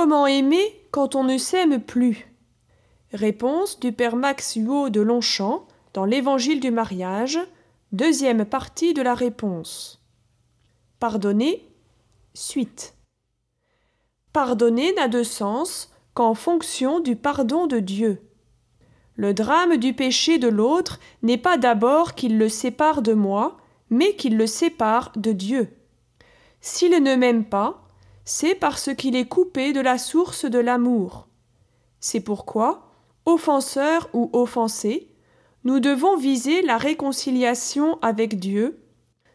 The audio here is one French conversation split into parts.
comment aimer quand on ne s'aime plus Réponse du père Max Huot de Longchamp dans l'Évangile du mariage, deuxième partie de la réponse. Pardonner, suite. Pardonner n'a de sens qu'en fonction du pardon de Dieu. Le drame du péché de l'autre n'est pas d'abord qu'il le sépare de moi, mais qu'il le sépare de Dieu. S'il ne m'aime pas, c'est parce qu'il est coupé de la source de l'amour. C'est pourquoi, offenseur ou offensé, nous devons viser la réconciliation avec Dieu,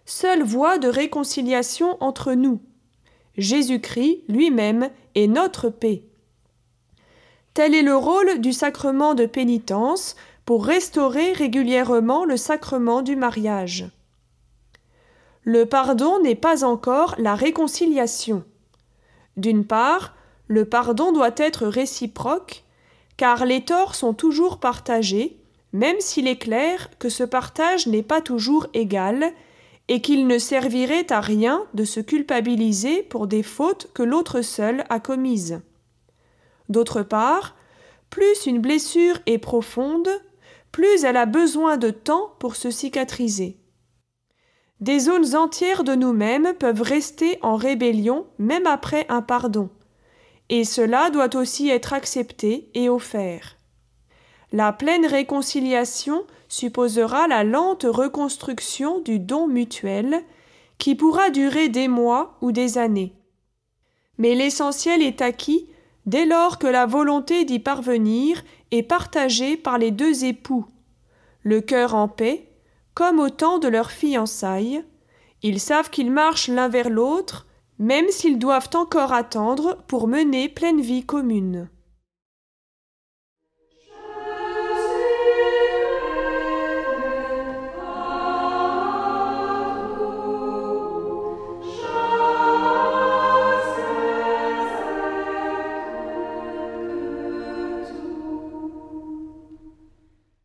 seule voie de réconciliation entre nous. Jésus-Christ lui-même est notre paix. Tel est le rôle du sacrement de pénitence pour restaurer régulièrement le sacrement du mariage. Le pardon n'est pas encore la réconciliation. D'une part, le pardon doit être réciproque, car les torts sont toujours partagés, même s'il est clair que ce partage n'est pas toujours égal, et qu'il ne servirait à rien de se culpabiliser pour des fautes que l'autre seul a commises. D'autre part, plus une blessure est profonde, plus elle a besoin de temps pour se cicatriser. Des zones entières de nous-mêmes peuvent rester en rébellion même après un pardon, et cela doit aussi être accepté et offert. La pleine réconciliation supposera la lente reconstruction du don mutuel, qui pourra durer des mois ou des années. Mais l'essentiel est acquis dès lors que la volonté d'y parvenir est partagée par les deux époux, le cœur en paix, comme au temps de leur fiançailles, ils savent qu'ils marchent l'un vers l'autre, même s'ils doivent encore attendre pour mener pleine vie commune.